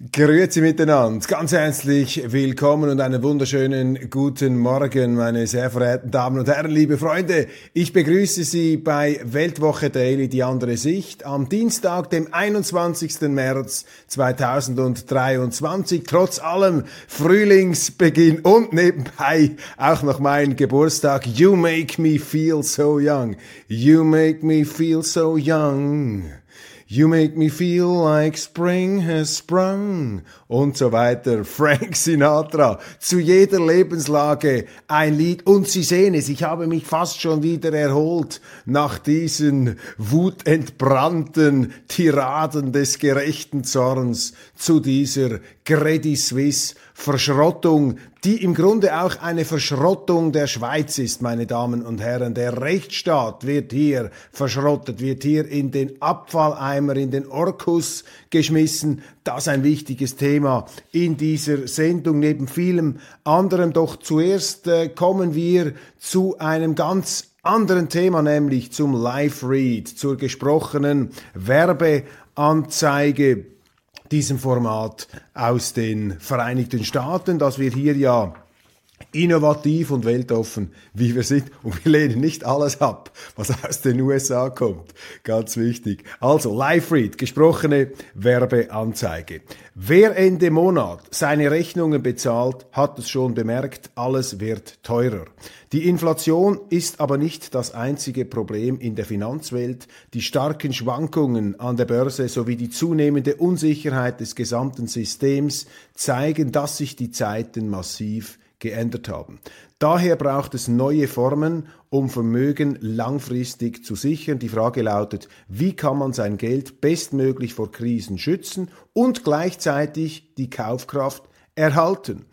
Grüezi miteinander, ganz herzlich willkommen und einen wunderschönen guten Morgen, meine sehr verehrten Damen und Herren, liebe Freunde. Ich begrüße Sie bei Weltwoche Daily, die andere Sicht, am Dienstag, dem 21. März 2023, trotz allem Frühlingsbeginn und nebenbei auch noch mein Geburtstag. You make me feel so young. You make me feel so young. You make me feel like spring has sprung und so weiter. Frank Sinatra. Zu jeder Lebenslage ein Lied. Und Sie sehen es, ich habe mich fast schon wieder erholt nach diesen wutentbrannten Tiraden des gerechten Zorns zu dieser Credit Suisse Verschrottung, die im Grunde auch eine Verschrottung der Schweiz ist, meine Damen und Herren. Der Rechtsstaat wird hier verschrottet, wird hier in den Abfalleimer, in den Orkus geschmissen. Das ein wichtiges Thema in dieser Sendung, neben vielem anderem. Doch zuerst äh, kommen wir zu einem ganz anderen Thema, nämlich zum Live-Read, zur gesprochenen Werbeanzeige diesem Format aus den Vereinigten Staaten, dass wir hier ja innovativ und weltoffen, wie wir sind. Und wir lehnen nicht alles ab, was aus den USA kommt. Ganz wichtig. Also, Live-Read, gesprochene Werbeanzeige. Wer Ende Monat seine Rechnungen bezahlt, hat es schon bemerkt, alles wird teurer. Die Inflation ist aber nicht das einzige Problem in der Finanzwelt. Die starken Schwankungen an der Börse sowie die zunehmende Unsicherheit des gesamten Systems zeigen, dass sich die Zeiten massiv geändert haben. Daher braucht es neue Formen, um Vermögen langfristig zu sichern. Die Frage lautet, wie kann man sein Geld bestmöglich vor Krisen schützen und gleichzeitig die Kaufkraft erhalten?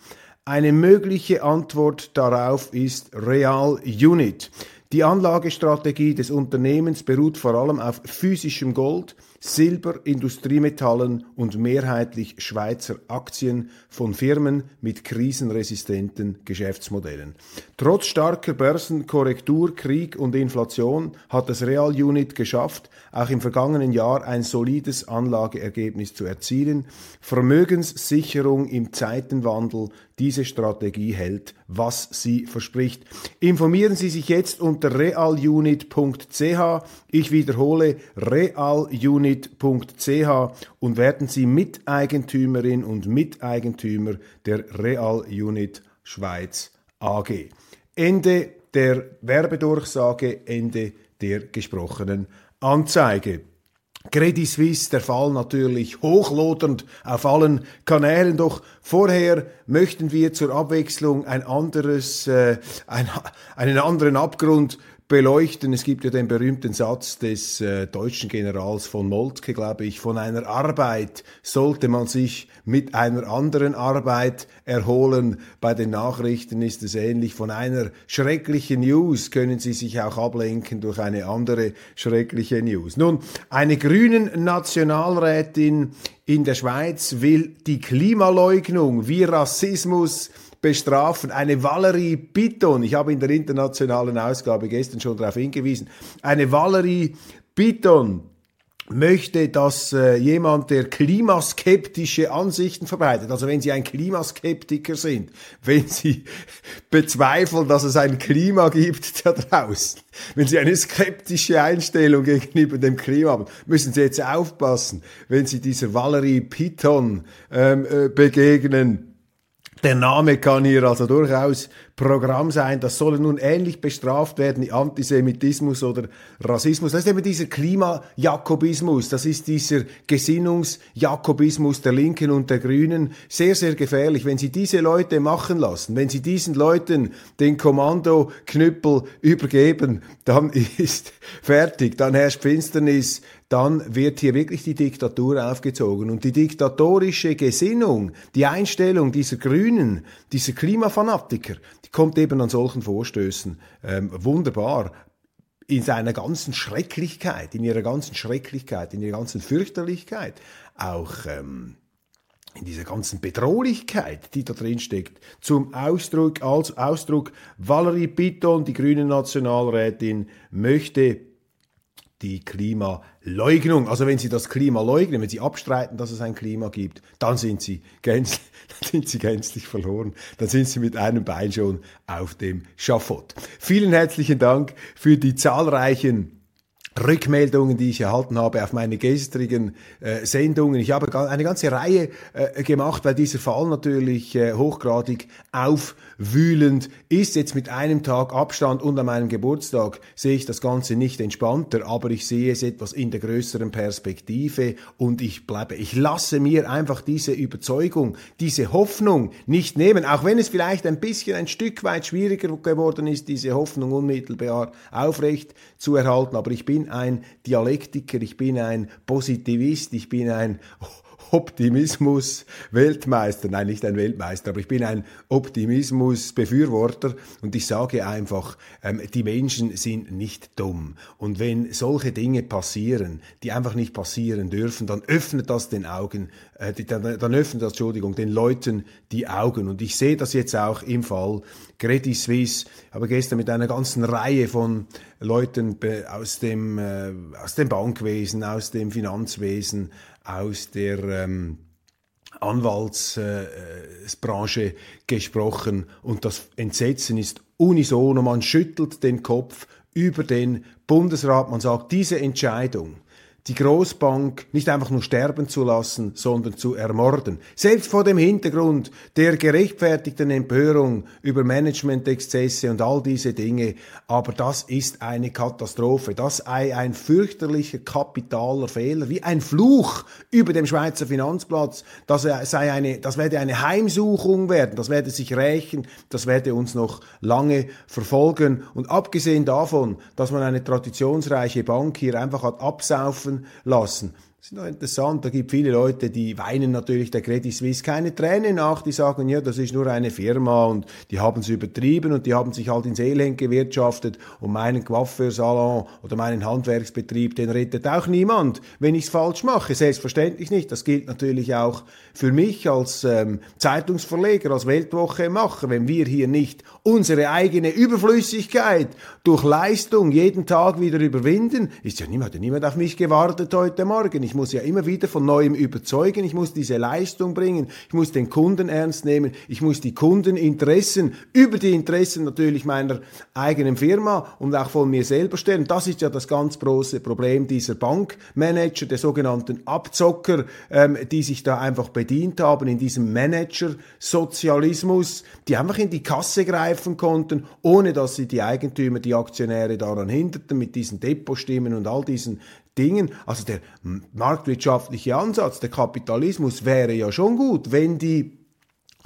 Eine mögliche Antwort darauf ist Real Unit. Die Anlagestrategie des Unternehmens beruht vor allem auf physischem Gold, Silber, Industriemetallen und mehrheitlich Schweizer Aktien von Firmen mit krisenresistenten Geschäftsmodellen. Trotz starker Börsenkorrektur, Krieg und Inflation hat das Real Unit geschafft, auch im vergangenen Jahr ein solides Anlageergebnis zu erzielen. Vermögenssicherung im Zeitenwandel, diese Strategie hält, was sie verspricht. Informieren Sie sich jetzt unter realunit.ch. Ich wiederhole realunit unit.ch und werden Sie Miteigentümerin und Miteigentümer der Real Unit Schweiz AG. Ende der Werbedurchsage, Ende der gesprochenen Anzeige. Credit Suisse, der Fall natürlich hochlodernd auf allen Kanälen, doch vorher möchten wir zur Abwechslung ein anderes, äh, ein, einen anderen Abgrund beleuchten. Es gibt ja den berühmten Satz des äh, deutschen Generals von Moltke, glaube ich, von einer Arbeit sollte man sich mit einer anderen Arbeit erholen. Bei den Nachrichten ist es ähnlich. Von einer schrecklichen News können Sie sich auch ablenken durch eine andere schreckliche News. Nun, eine grünen Nationalrätin in der Schweiz will die Klimaleugnung wie Rassismus bestrafen. Eine Valerie Bitton, ich habe in der internationalen Ausgabe gestern schon darauf hingewiesen, eine Valerie Bitton möchte, dass äh, jemand, der klimaskeptische Ansichten verbreitet, also wenn Sie ein Klimaskeptiker sind, wenn Sie bezweifeln, dass es ein Klima gibt da draußen, wenn Sie eine skeptische Einstellung gegenüber dem Klima haben, müssen Sie jetzt aufpassen, wenn Sie dieser Valerie Piton ähm, äh, begegnen, der Name kann hier also durchaus Programm sein. Das soll nun ähnlich bestraft werden wie Antisemitismus oder Rassismus. Das ist eben dieser Klimajakobismus. Das ist dieser Gesinnungsjakobismus der Linken und der Grünen. Sehr, sehr gefährlich. Wenn Sie diese Leute machen lassen, wenn Sie diesen Leuten den Kommandoknüppel übergeben, dann ist fertig. Dann herrscht Finsternis, dann wird hier wirklich die Diktatur aufgezogen. Und die diktatorische Gesinnung, die Einstellung dieser Grünen, dieser Klimafanatiker, kommt eben an solchen Vorstößen ähm, wunderbar. In seiner ganzen Schrecklichkeit, in ihrer ganzen Schrecklichkeit, in ihrer ganzen Fürchterlichkeit, auch ähm, in dieser ganzen Bedrohlichkeit, die da drin steckt, zum Ausdruck, als Ausdruck, Valerie Pitton, die grüne Nationalrätin, möchte die Klimaleugnung. Also wenn Sie das Klima leugnen, wenn Sie abstreiten, dass es ein Klima gibt, dann sind Sie gänzlich, dann sind Sie gänzlich verloren. Dann sind Sie mit einem Bein schon auf dem Schafott. Vielen herzlichen Dank für die zahlreichen Rückmeldungen, die ich erhalten habe auf meine gestrigen äh, Sendungen. Ich habe eine ganze Reihe äh, gemacht, weil dieser Fall natürlich äh, hochgradig aufwühlend ist. Jetzt mit einem Tag Abstand und an meinem Geburtstag sehe ich das Ganze nicht entspannter, aber ich sehe es etwas in der größeren Perspektive und ich bleibe, ich lasse mir einfach diese Überzeugung, diese Hoffnung nicht nehmen, auch wenn es vielleicht ein bisschen ein Stück weit schwieriger geworden ist, diese Hoffnung unmittelbar aufrecht zu erhalten, aber ich bin ein Dialektiker, ich bin ein Positivist, ich bin ein Optimismus Weltmeister, nein, nicht ein Weltmeister, aber ich bin ein Optimismus Befürworter und ich sage einfach, ähm, die Menschen sind nicht dumm. Und wenn solche Dinge passieren, die einfach nicht passieren dürfen, dann öffnet das den Augen, äh, dann, öffnet das, Entschuldigung, den Leuten die Augen und ich sehe das jetzt auch im Fall Credit Suisse, habe gestern mit einer ganzen Reihe von Leuten aus dem, äh, aus dem Bankwesen, aus dem Finanzwesen, aus der ähm, Anwaltsbranche gesprochen und das Entsetzen ist unisono. Man schüttelt den Kopf über den Bundesrat. Man sagt, diese Entscheidung die Großbank nicht einfach nur sterben zu lassen, sondern zu ermorden. Selbst vor dem Hintergrund der gerechtfertigten Empörung über Managementexzesse und all diese Dinge. Aber das ist eine Katastrophe. Das sei ein fürchterlicher kapitaler Fehler, wie ein Fluch über dem Schweizer Finanzplatz. Das sei eine, das werde eine Heimsuchung werden. Das werde sich rächen. Das werde uns noch lange verfolgen. Und abgesehen davon, dass man eine traditionsreiche Bank hier einfach hat absaufen lassen. Das ist noch interessant, da gibt viele Leute, die weinen natürlich der Credit Suisse keine Tränen nach, die sagen, ja, das ist nur eine Firma und die haben es übertrieben und die haben sich halt ins Elend gewirtschaftet und meinen Coiffeursalon oder meinen Handwerksbetrieb, den rettet auch niemand, wenn ich es falsch mache. Selbstverständlich nicht. Das gilt natürlich auch für mich als ähm, Zeitungsverleger, als Weltwoche-Macher, wenn wir hier nicht unsere eigene Überflüssigkeit durch Leistung jeden Tag wieder überwinden, ist ja niemand, hat niemand auf mich gewartet heute Morgen. Ich muss ja immer wieder von neuem überzeugen, ich muss diese Leistung bringen, ich muss den Kunden ernst nehmen, ich muss die Kundeninteressen über die Interessen natürlich meiner eigenen Firma und auch von mir selber stellen. Das ist ja das ganz große Problem dieser Bankmanager, der sogenannten Abzocker, ähm, die sich da einfach bedient haben in diesem Manager-Sozialismus, die einfach in die Kasse greifen konnten, ohne dass sie die Eigentümer, die Aktionäre daran hinderten, mit diesen Depotstimmen und all diesen Dingen. Also der marktwirtschaftliche Ansatz, der Kapitalismus wäre ja schon gut, wenn die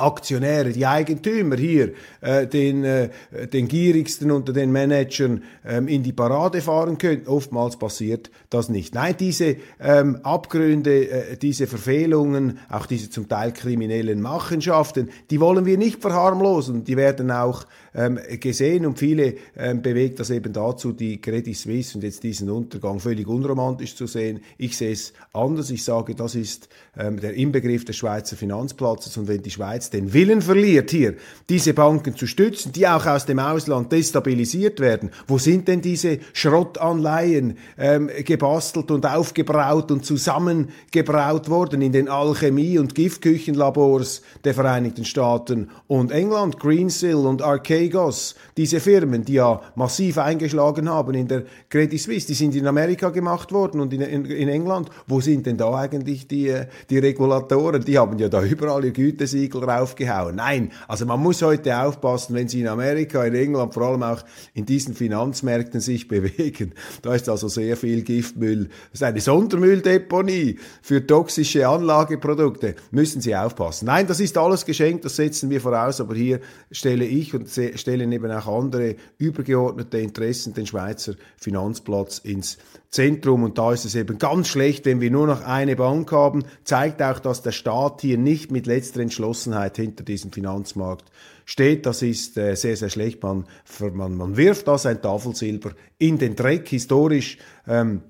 Aktionäre, die Eigentümer hier äh, den, äh, den gierigsten unter den Managern ähm, in die Parade fahren können. Oftmals passiert das nicht. Nein, diese ähm, Abgründe, äh, diese Verfehlungen, auch diese zum Teil kriminellen Machenschaften, die wollen wir nicht verharmlosen. Die werden auch ähm, gesehen und viele ähm, bewegt das eben dazu, die Credit Suisse und jetzt diesen Untergang völlig unromantisch zu sehen. Ich sehe es anders. Ich sage, das ist ähm, der Inbegriff des Schweizer Finanzplatzes und wenn die Schweiz den Willen verliert, hier diese Banken zu stützen, die auch aus dem Ausland destabilisiert werden, wo sind denn diese Schrottanleihen ähm, gebastelt und aufgebraut und zusammengebraut worden in den Alchemie- und Giftküchenlabors der Vereinigten Staaten und England, Greensill und Archegos, diese Firmen, die ja massiv eingeschlagen haben in der Credit Suisse, die sind in Amerika gemacht worden und in, in, in England. Wo sind denn da eigentlich die, die Regulatoren? Die haben ja da überall ihr Gütesiegel draufgehauen. Nein, also man muss heute aufpassen, wenn Sie in Amerika, in England, vor allem auch in diesen Finanzmärkten sich bewegen. Da ist also sehr viel Giftmüll. Das ist eine Sondermülldeponie für toxische Anlageprodukte. Müssen Sie aufpassen. Nein, das ist alles geschenkt, das setzen wir voraus, aber hier stelle ich und stellen eben auch andere übergeordnete Interessen den Schweizer Finanzplatz ins Zentrum und da ist es eben ganz schlecht, wenn wir nur noch eine Bank haben, zeigt auch, dass der Staat hier nicht mit letzter Entschlossenheit hinter diesem Finanzmarkt steht. Das ist äh, sehr, sehr schlecht. Man, man, man wirft da sein Tafelsilber in den Dreck. Historisch ähm,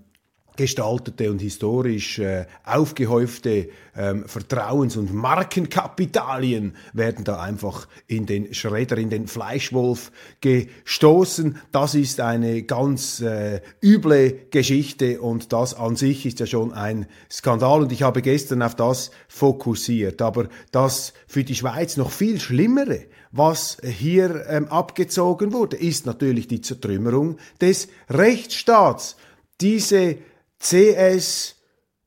gestaltete und historisch äh, aufgehäufte ähm, Vertrauens- und Markenkapitalien werden da einfach in den Schredder, in den Fleischwolf gestoßen. Das ist eine ganz äh, üble Geschichte und das an sich ist ja schon ein Skandal und ich habe gestern auf das fokussiert. Aber das für die Schweiz noch viel Schlimmere, was hier ähm, abgezogen wurde, ist natürlich die Zertrümmerung des Rechtsstaats. Diese CS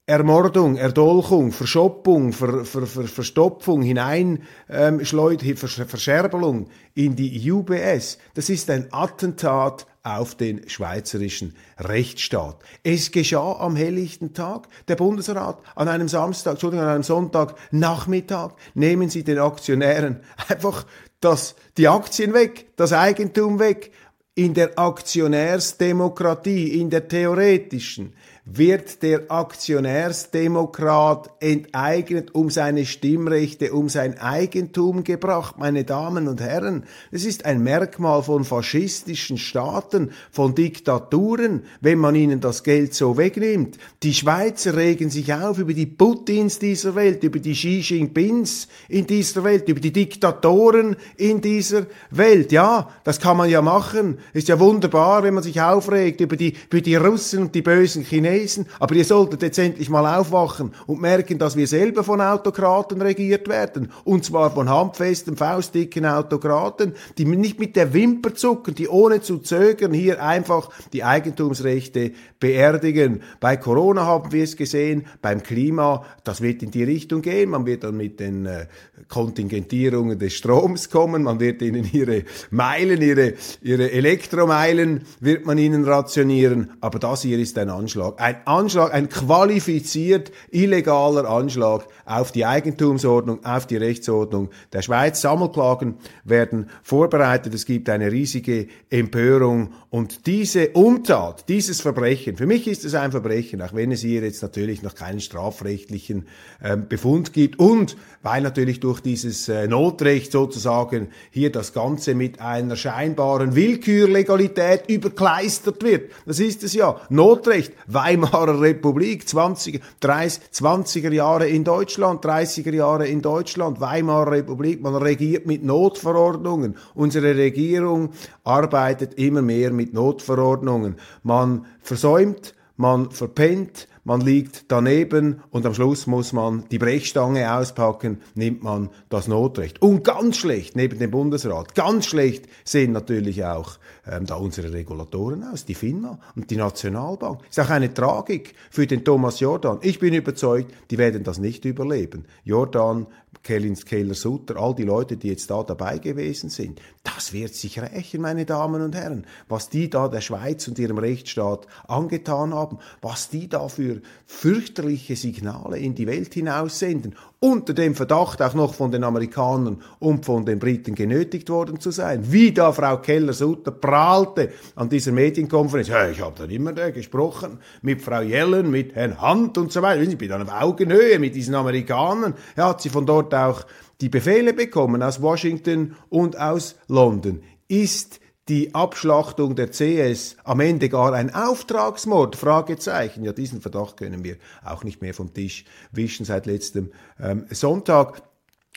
Ermordung, Erdolchung, Verschoppung, Ver, Ver, Ver, Verstopfung, Hineinschleud, ähm, Verscherbelung in die UBS, das ist ein Attentat auf den schweizerischen Rechtsstaat. Es geschah am helllichten Tag. Der Bundesrat an einem Samstag, Entschuldigung, an einem Sonntag Nachmittag nehmen Sie den Aktionären einfach das, die Aktien weg, das Eigentum weg. In der Aktionärsdemokratie, in der theoretischen, wird der Aktionärsdemokrat enteignet, um seine Stimmrechte, um sein Eigentum gebracht. Meine Damen und Herren, es ist ein Merkmal von faschistischen Staaten, von Diktaturen, wenn man ihnen das Geld so wegnimmt. Die Schweizer regen sich auf über die Putins dieser Welt, über die Xi Jinpings in dieser Welt, über die Diktatoren in dieser Welt. Ja, das kann man ja machen. Ist ja wunderbar, wenn man sich aufregt über die, über die Russen und die bösen Chinesen lesen, aber ihr solltet jetzt endlich mal aufwachen und merken, dass wir selber von Autokraten regiert werden. Und zwar von handfesten, faustdicken Autokraten, die nicht mit der Wimper zucken, die ohne zu zögern hier einfach die Eigentumsrechte beerdigen. Bei Corona haben wir es gesehen, beim Klima, das wird in die Richtung gehen. Man wird dann mit den äh, Kontingentierungen des Stroms kommen, man wird ihnen ihre Meilen, ihre, ihre Elektromeilen wird man ihnen rationieren. Aber das hier ist ein Anschlag ein Anschlag, ein qualifiziert illegaler Anschlag auf die Eigentumsordnung, auf die Rechtsordnung der Schweiz. Sammelklagen werden vorbereitet. Es gibt eine riesige Empörung und diese Umtat, dieses Verbrechen, für mich ist es ein Verbrechen, auch wenn es hier jetzt natürlich noch keinen strafrechtlichen äh, Befund gibt und weil natürlich durch dieses äh, Notrecht sozusagen hier das Ganze mit einer scheinbaren Willkürlegalität überkleistert wird. Das ist es ja. Notrecht, Weimarer Republik, 20, 30, 20er Jahre in Deutschland, 30er Jahre in Deutschland, Weimarer Republik, man regiert mit Notverordnungen. Unsere Regierung arbeitet immer mehr mit Notverordnungen. Man versäumt, man verpennt, man liegt daneben und am Schluss muss man die Brechstange auspacken, nimmt man das Notrecht. Und ganz schlecht, neben dem Bundesrat, ganz schlecht sehen natürlich auch ähm, da unsere Regulatoren aus, die FINMA und die Nationalbank. Ist auch eine Tragik für den Thomas Jordan. Ich bin überzeugt, die werden das nicht überleben. Jordan, Kellins, Keller, Sutter, all die Leute, die jetzt da dabei gewesen sind, das wird sich rächen, meine Damen und Herren, was die da der Schweiz und ihrem Rechtsstaat angetan haben, was die da für fürchterliche Signale in die Welt hinaus senden unter dem Verdacht auch noch von den Amerikanern und von den Briten genötigt worden zu sein. Wie da Frau Keller-Sutter prahlte an dieser Medienkonferenz. Ja, ich habe dann immer da gesprochen mit Frau Yellen, mit Herrn Hunt und so weiter. Ich bin dann auf Augenhöhe mit diesen Amerikanern. Ja, hat sie von dort auch die Befehle bekommen aus Washington und aus London. Ist die Abschlachtung der CS am Ende gar ein Auftragsmord? Fragezeichen. Ja, diesen Verdacht können wir auch nicht mehr vom Tisch wischen seit letztem ähm, Sonntag.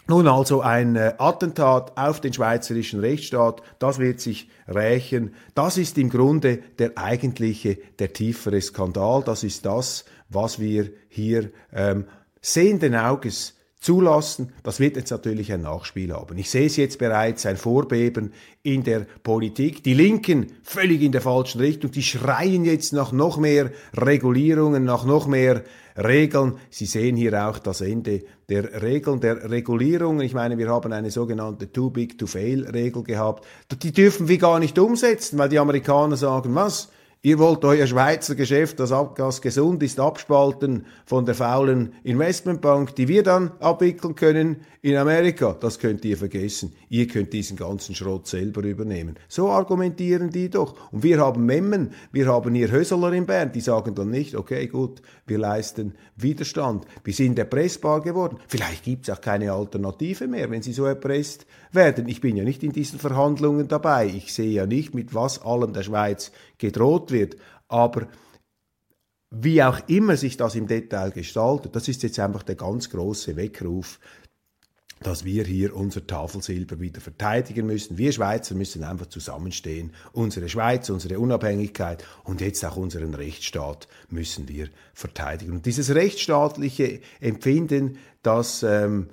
Nun also ein äh, Attentat auf den schweizerischen Rechtsstaat, das wird sich rächen. Das ist im Grunde der eigentliche, der tiefere Skandal. Das ist das, was wir hier ähm, sehenden Auges zulassen. Das wird jetzt natürlich ein Nachspiel haben. Ich sehe es jetzt bereits, ein Vorbeben in der Politik. Die Linken völlig in der falschen Richtung. Die schreien jetzt nach noch mehr Regulierungen, nach noch mehr Regeln. Sie sehen hier auch das Ende der Regeln, der Regulierung. Ich meine, wir haben eine sogenannte Too Big to Fail Regel gehabt. Die dürfen wir gar nicht umsetzen, weil die Amerikaner sagen, was? Ihr wollt euer Schweizer Geschäft, das, das gesund ist, abspalten von der faulen Investmentbank, die wir dann abwickeln können in Amerika. Das könnt ihr vergessen. Ihr könnt diesen ganzen Schrott selber übernehmen. So argumentieren die doch. Und wir haben Memmen, wir haben hier Hösler in Bern, die sagen dann nicht, okay, gut, wir leisten Widerstand. Wir sind erpressbar geworden. Vielleicht gibt es auch keine Alternative mehr, wenn sie so erpresst werden. Ich bin ja nicht in diesen Verhandlungen dabei. Ich sehe ja nicht, mit was allem der Schweiz gedroht wird. Aber wie auch immer sich das im Detail gestaltet, das ist jetzt einfach der ganz große Weckruf, dass wir hier unser Tafelsilber wieder verteidigen müssen. Wir Schweizer müssen einfach zusammenstehen. Unsere Schweiz, unsere Unabhängigkeit und jetzt auch unseren Rechtsstaat müssen wir verteidigen. Und dieses rechtsstaatliche Empfinden, das ähm,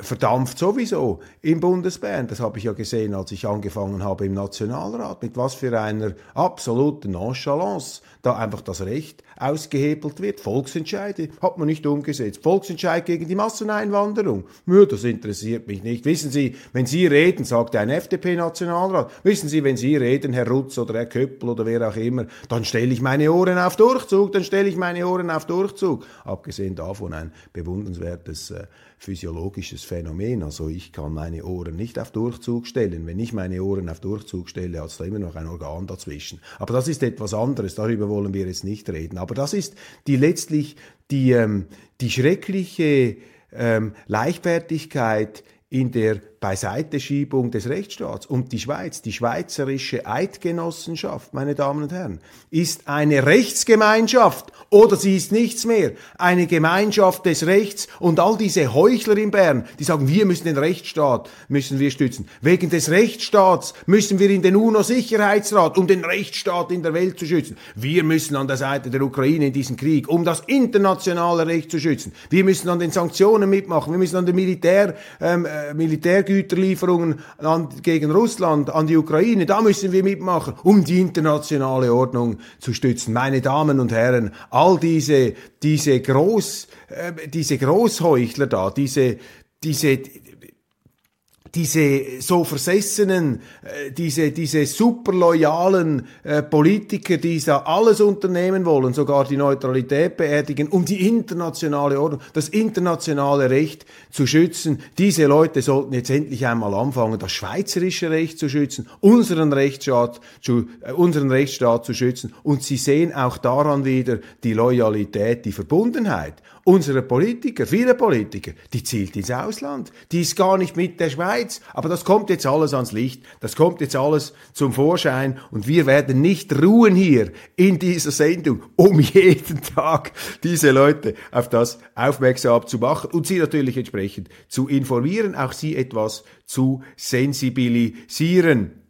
verdampft sowieso im Bundesbern. Das habe ich ja gesehen, als ich angefangen habe im Nationalrat, mit was für einer absoluten Nonchalance da einfach das Recht ausgehebelt wird. Volksentscheide hat man nicht umgesetzt. Volksentscheid gegen die Masseneinwanderung. Ja, das interessiert mich nicht. Wissen Sie, wenn Sie reden, sagt ein FDP-Nationalrat, wissen Sie, wenn Sie reden, Herr Rutz oder Herr Köppel oder wer auch immer, dann stelle ich meine Ohren auf Durchzug, dann stelle ich meine Ohren auf Durchzug. Abgesehen davon ein bewundernswertes äh, physiologisches Phänomen. Also ich kann meine Ohren nicht auf Durchzug stellen. Wenn ich meine Ohren auf Durchzug stelle, hat es da immer noch ein Organ dazwischen. Aber das ist etwas anderes, darüber wollen wir jetzt nicht reden. Aber das ist die letztlich die, ähm, die schreckliche ähm, Leichtfertigkeit in der Beiseiteschiebung des Rechtsstaats. Und die Schweiz, die schweizerische Eidgenossenschaft, meine Damen und Herren, ist eine Rechtsgemeinschaft oder sie ist nichts mehr. Eine Gemeinschaft des Rechts und all diese Heuchler in Bern, die sagen, wir müssen den Rechtsstaat, müssen wir stützen. Wegen des Rechtsstaats müssen wir in den UNO-Sicherheitsrat, um den Rechtsstaat in der Welt zu schützen. Wir müssen an der Seite der Ukraine in diesem Krieg, um das internationale Recht zu schützen. Wir müssen an den Sanktionen mitmachen. Wir müssen an den Militär, ähm, äh, Militär Güterlieferungen an, gegen Russland, an die Ukraine, da müssen wir mitmachen, um die internationale Ordnung zu stützen. Meine Damen und Herren, all diese, diese Groß, äh, diese Großheuchler da, diese, diese, diese so versessenen, äh, diese, diese super loyalen äh, Politiker, die da alles unternehmen wollen, sogar die Neutralität beerdigen, um die internationale Ordnung, das internationale Recht zu schützen. Diese Leute sollten jetzt endlich einmal anfangen, das schweizerische Recht zu schützen, unseren Rechtsstaat zu, äh, unseren Rechtsstaat zu schützen. Und sie sehen auch daran wieder die Loyalität, die Verbundenheit unserer Politiker, viele Politiker, die zielt ins Ausland. Die ist gar nicht mit der Schweiz. Aber das kommt jetzt alles ans Licht. Das kommt jetzt alles zum Vorschein. Und wir werden nicht ruhen hier in dieser Sendung, um jeden Tag diese Leute auf das aufmerksam zu machen und sie natürlich entsprechend zu informieren, auch sie etwas zu sensibilisieren.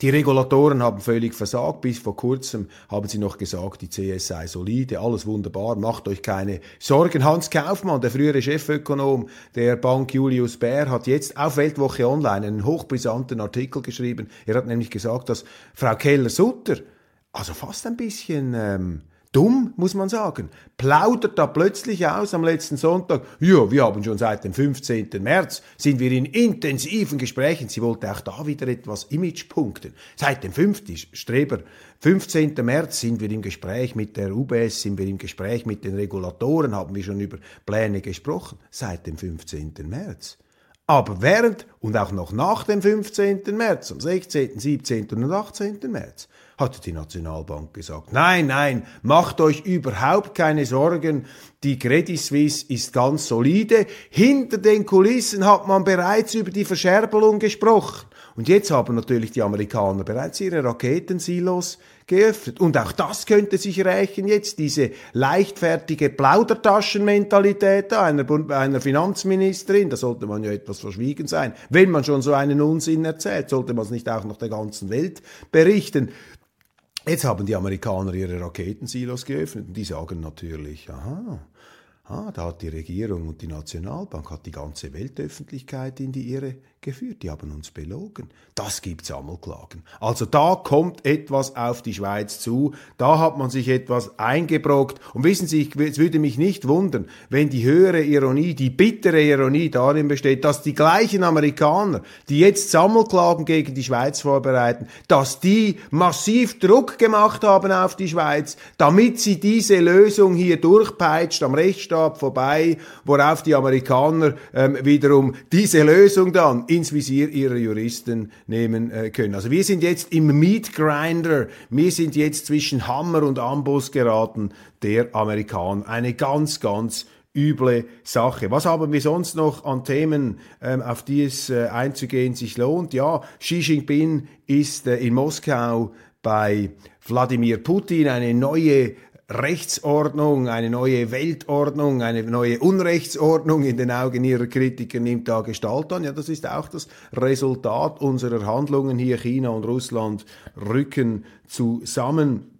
Die Regulatoren haben völlig versagt. Bis vor kurzem haben sie noch gesagt, die CS sei solide, alles wunderbar, macht euch keine Sorgen. Hans Kaufmann, der frühere Chefökonom der Bank Julius Baer, hat jetzt auf Weltwoche Online einen hochbrisanten Artikel geschrieben. Er hat nämlich gesagt, dass Frau Keller-Sutter, also fast ein bisschen ähm, dumm, muss man sagen, plaudert da plötzlich aus am letzten Sonntag, ja, wir haben schon seit dem 15. März, sind wir in intensiven Gesprächen, sie wollte auch da wieder etwas Image punkten. Seit dem 5. Streber, 15. März sind wir im Gespräch mit der UBS, sind wir im Gespräch mit den Regulatoren, haben wir schon über Pläne gesprochen, seit dem 15. März. Aber während und auch noch nach dem 15. März, am 16., 17. und 18. März, hatte die Nationalbank gesagt. Nein, nein, macht euch überhaupt keine Sorgen, die Credit Suisse ist ganz solide. Hinter den Kulissen hat man bereits über die Verscherbelung gesprochen. Und jetzt haben natürlich die Amerikaner bereits ihre Raketensilos geöffnet. Und auch das könnte sich rächen jetzt, diese leichtfertige Plaudertaschenmentalität einer, einer Finanzministerin. Da sollte man ja etwas verschwiegen sein. Wenn man schon so einen Unsinn erzählt, sollte man es nicht auch noch der ganzen Welt berichten. Jetzt haben die Amerikaner ihre Raketensilos geöffnet und die sagen natürlich, aha, Ah, da hat die Regierung und die Nationalbank hat die ganze Weltöffentlichkeit in die Irre geführt. Die haben uns belogen. Das gibt Sammelklagen. Also da kommt etwas auf die Schweiz zu. Da hat man sich etwas eingebrockt. Und wissen Sie, es würde mich nicht wundern, wenn die höhere Ironie, die bittere Ironie darin besteht, dass die gleichen Amerikaner, die jetzt Sammelklagen gegen die Schweiz vorbereiten, dass die massiv Druck gemacht haben auf die Schweiz, damit sie diese Lösung hier durchpeitscht am Rechtsstaat vorbei, worauf die Amerikaner ähm, wiederum diese Lösung dann ins Visier ihrer Juristen nehmen äh, können. Also wir sind jetzt im Meat Grinder, wir sind jetzt zwischen Hammer und Amboss geraten, der Amerikaner. Eine ganz, ganz üble Sache. Was haben wir sonst noch an Themen, ähm, auf die es äh, einzugehen sich lohnt? Ja, Xi Jinping ist äh, in Moskau bei Wladimir Putin eine neue Rechtsordnung, eine neue Weltordnung, eine neue Unrechtsordnung in den Augen ihrer Kritiker nimmt da Gestalt an. Ja, das ist auch das Resultat unserer Handlungen hier. China und Russland rücken zusammen.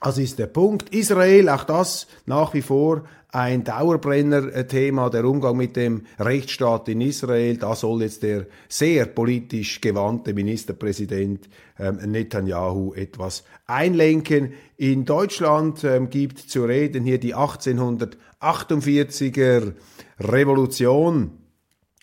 Also ist der Punkt. Israel, auch das nach wie vor ein Dauerbrenner-Thema, der Umgang mit dem Rechtsstaat in Israel. Da soll jetzt der sehr politisch gewandte Ministerpräsident ähm, Netanyahu etwas einlenken. In Deutschland ähm, gibt zu reden hier die 1848er Revolution.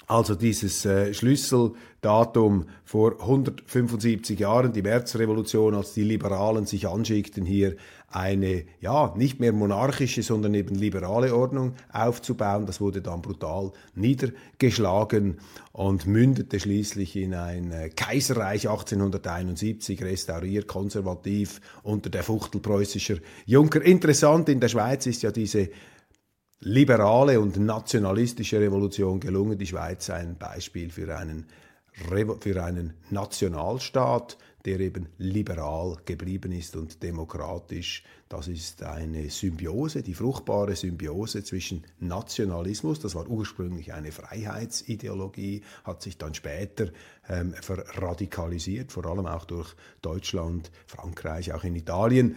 Also dieses äh, Schlüsseldatum vor 175 Jahren, die Märzrevolution, als die Liberalen sich anschickten, hier eine, ja, nicht mehr monarchische, sondern eben liberale Ordnung aufzubauen. Das wurde dann brutal niedergeschlagen und mündete schließlich in ein äh, Kaiserreich 1871, restauriert, konservativ unter der Fuchtel preußischer Junker. Interessant in der Schweiz ist ja diese liberale und nationalistische Revolution gelungen. Die Schweiz ein Beispiel für einen, für einen Nationalstaat, der eben liberal geblieben ist und demokratisch. Das ist eine Symbiose, die fruchtbare Symbiose zwischen Nationalismus, das war ursprünglich eine Freiheitsideologie, hat sich dann später ähm, verradikalisiert, vor allem auch durch Deutschland, Frankreich, auch in Italien.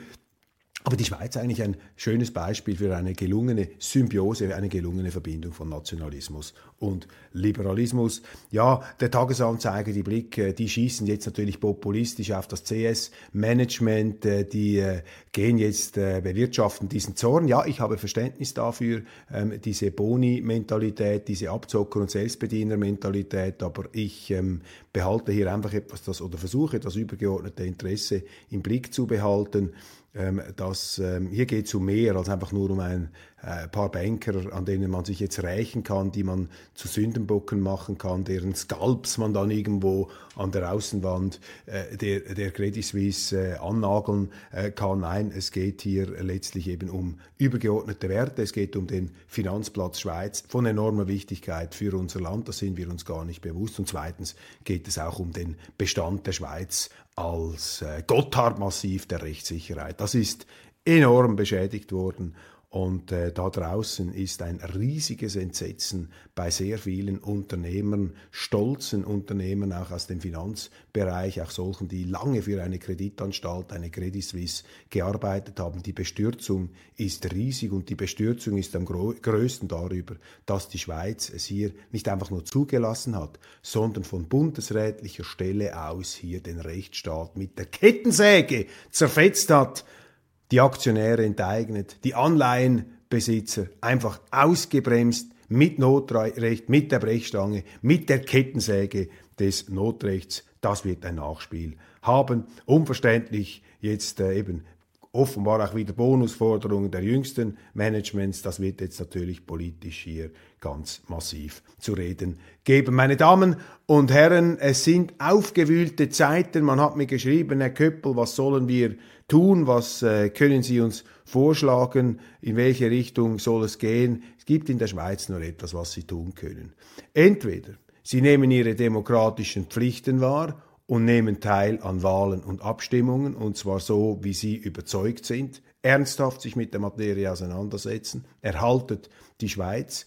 Aber die Schweiz eigentlich ein schönes Beispiel für eine gelungene Symbiose, eine gelungene Verbindung von Nationalismus und Liberalismus. Ja, der Tagesanzeiger, die Blick, äh, die schießen jetzt natürlich populistisch auf das CS-Management, äh, die äh, gehen jetzt, bewirtschaften diesen Zorn. Ja, ich habe Verständnis dafür, ähm, diese Boni-Mentalität, diese Abzocker- und Selbstbediener-Mentalität, aber ich ähm, behalte hier einfach etwas, das oder versuche das übergeordnete Interesse im Blick zu behalten ähm, dass ähm, hier geht es um mehr als einfach nur um ein äh, paar Banker, an denen man sich jetzt rächen kann, die man zu Sündenbocken machen kann, deren Skalps man dann irgendwo an der Außenwand äh, der, der Credit Suisse äh, annageln äh, kann. Nein, es geht hier letztlich eben um übergeordnete Werte, es geht um den Finanzplatz Schweiz von enormer Wichtigkeit für unser Land, das sind wir uns gar nicht bewusst. Und zweitens geht es auch um den Bestand der Schweiz als äh, Gotthardmassiv der Rechtssicherheit. Das ist enorm beschädigt worden und äh, da draußen ist ein riesiges Entsetzen bei sehr vielen Unternehmern, stolzen Unternehmern auch aus dem Finanzbereich, auch solchen, die lange für eine Kreditanstalt, eine Credit Suisse gearbeitet haben. Die Bestürzung ist riesig und die Bestürzung ist am größten darüber, dass die Schweiz es hier nicht einfach nur zugelassen hat, sondern von bundesrätlicher Stelle aus hier den Rechtsstaat mit der Kettensäge zerfetzt hat die Aktionäre enteignet, die Anleihenbesitzer einfach ausgebremst mit Notrecht, mit der Brechstange, mit der Kettensäge des Notrechts. Das wird ein Nachspiel haben. Unverständlich jetzt äh, eben offenbar auch wieder Bonusforderungen der jüngsten Managements. Das wird jetzt natürlich politisch hier ganz massiv zu reden geben. Meine Damen und Herren, es sind aufgewühlte Zeiten. Man hat mir geschrieben, Herr Köppel, was sollen wir tun? Was äh, können Sie uns vorschlagen? In welche Richtung soll es gehen? Es gibt in der Schweiz nur etwas, was Sie tun können. Entweder Sie nehmen Ihre demokratischen Pflichten wahr und nehmen teil an Wahlen und Abstimmungen, und zwar so, wie Sie überzeugt sind, ernsthaft sich mit der Materie auseinandersetzen, erhaltet die Schweiz,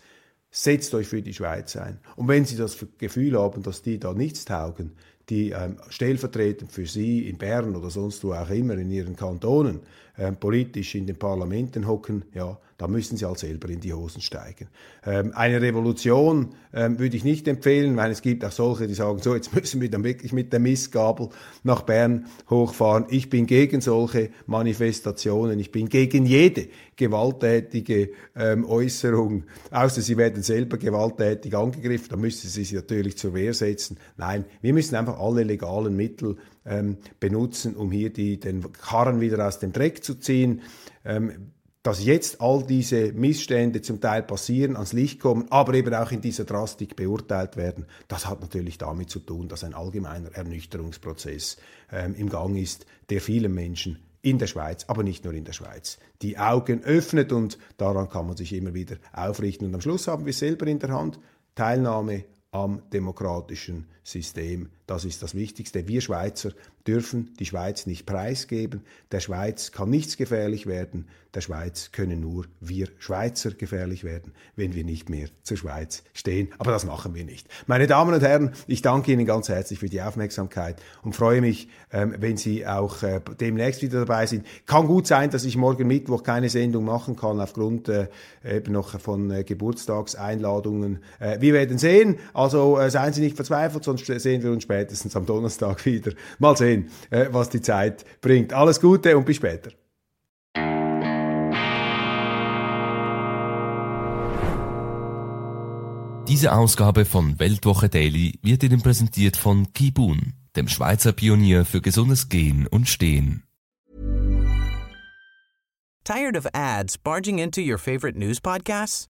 setzt euch für die Schweiz ein. Und wenn Sie das Gefühl haben, dass die da nichts taugen, die ähm, stellvertretend für Sie in Bern oder sonst wo auch immer in Ihren Kantonen ähm, politisch in den Parlamenten hocken, ja, da müssen sie halt selber in die Hosen steigen. Ähm, eine Revolution ähm, würde ich nicht empfehlen, weil es gibt auch solche, die sagen, so, jetzt müssen wir dann wirklich mit der Missgabel nach Bern hochfahren. Ich bin gegen solche Manifestationen, ich bin gegen jede gewalttätige ähm, Äußerung, außer sie werden selber gewalttätig angegriffen, dann müssen sie sich natürlich zur Wehr setzen. Nein, wir müssen einfach alle legalen Mittel ähm, benutzen, um hier die, den Karren wieder aus dem Dreck zu ziehen. Ähm, dass jetzt all diese Missstände zum Teil passieren, ans Licht kommen, aber eben auch in dieser Drastik beurteilt werden, das hat natürlich damit zu tun, dass ein allgemeiner Ernüchterungsprozess ähm, im Gang ist, der vielen Menschen in der Schweiz, aber nicht nur in der Schweiz, die Augen öffnet und daran kann man sich immer wieder aufrichten. Und am Schluss haben wir selber in der Hand Teilnahme am demokratischen System. Das ist das Wichtigste. Wir Schweizer dürfen die Schweiz nicht preisgeben. Der Schweiz kann nichts gefährlich werden. Der Schweiz können nur wir Schweizer gefährlich werden, wenn wir nicht mehr zur Schweiz stehen. Aber das machen wir nicht. Meine Damen und Herren, ich danke Ihnen ganz herzlich für die Aufmerksamkeit und freue mich, ähm, wenn Sie auch äh, demnächst wieder dabei sind. Kann gut sein, dass ich morgen Mittwoch keine Sendung machen kann aufgrund äh, eben noch von äh, Geburtstagseinladungen. wir werden sehen. Also seien Sie nicht verzweifelt, sonst sehen wir uns spätestens am Donnerstag wieder. Mal sehen, äh, was die Zeit bringt. Alles Gute und bis später. Diese Ausgabe von Weltwoche Daily wird Ihnen präsentiert von Kibun, dem Schweizer Pionier für gesundes Gehen und Stehen. Tired of ads barging into your favorite news podcasts?